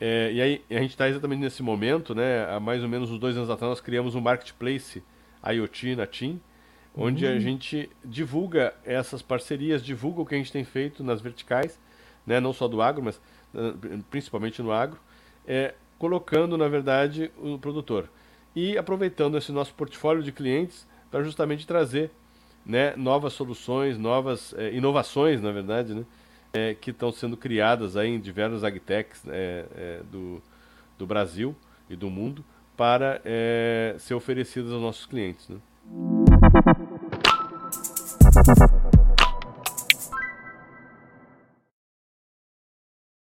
É, e aí a gente está exatamente nesse momento, né? Há mais ou menos uns dois anos atrás nós criamos um marketplace IoT na TIM, onde uhum. a gente divulga essas parcerias, divulga o que a gente tem feito nas verticais, né? Não só do agro, mas uh, principalmente no agro, é, colocando na verdade o produtor e aproveitando esse nosso portfólio de clientes para justamente trazer né, novas soluções, novas é, inovações, na verdade, né? é, que estão sendo criadas aí em diversas agtechs é, é, do, do Brasil e do mundo para é, ser oferecidas aos nossos clientes. Né?